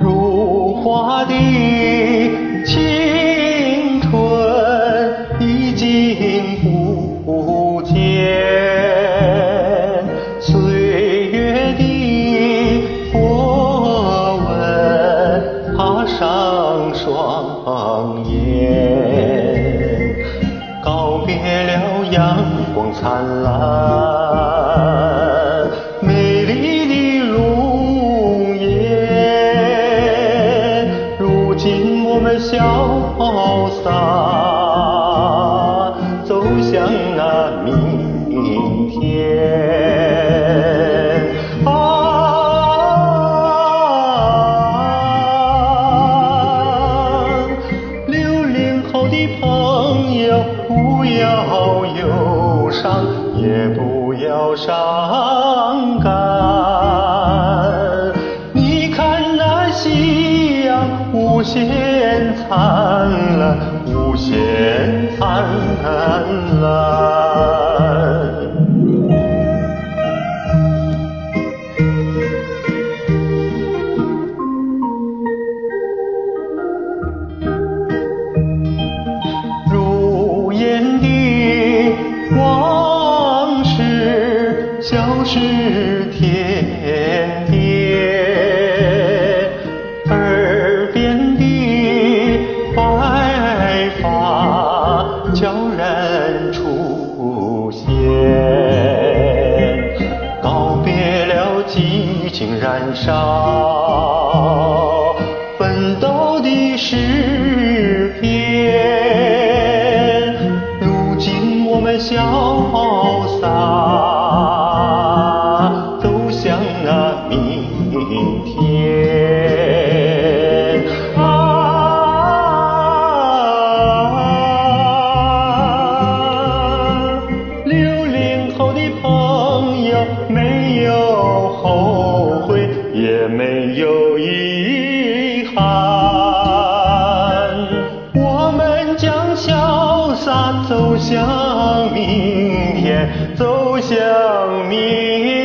如花的青春已经不见岁月的波纹爬上双眼。阳光灿烂美丽的容颜，如今我们潇洒走向那明天。啊，六零后的朋友，不要忧伤，也不要伤感。你看那夕阳无限灿烂，无限灿烂。是天边，耳边的白发悄然出现，告别了激情燃烧，奋斗的诗篇。如今我们潇那明天。啊，六零后的朋友没有后悔，也没有遗憾。我们将潇洒走向明天，走向明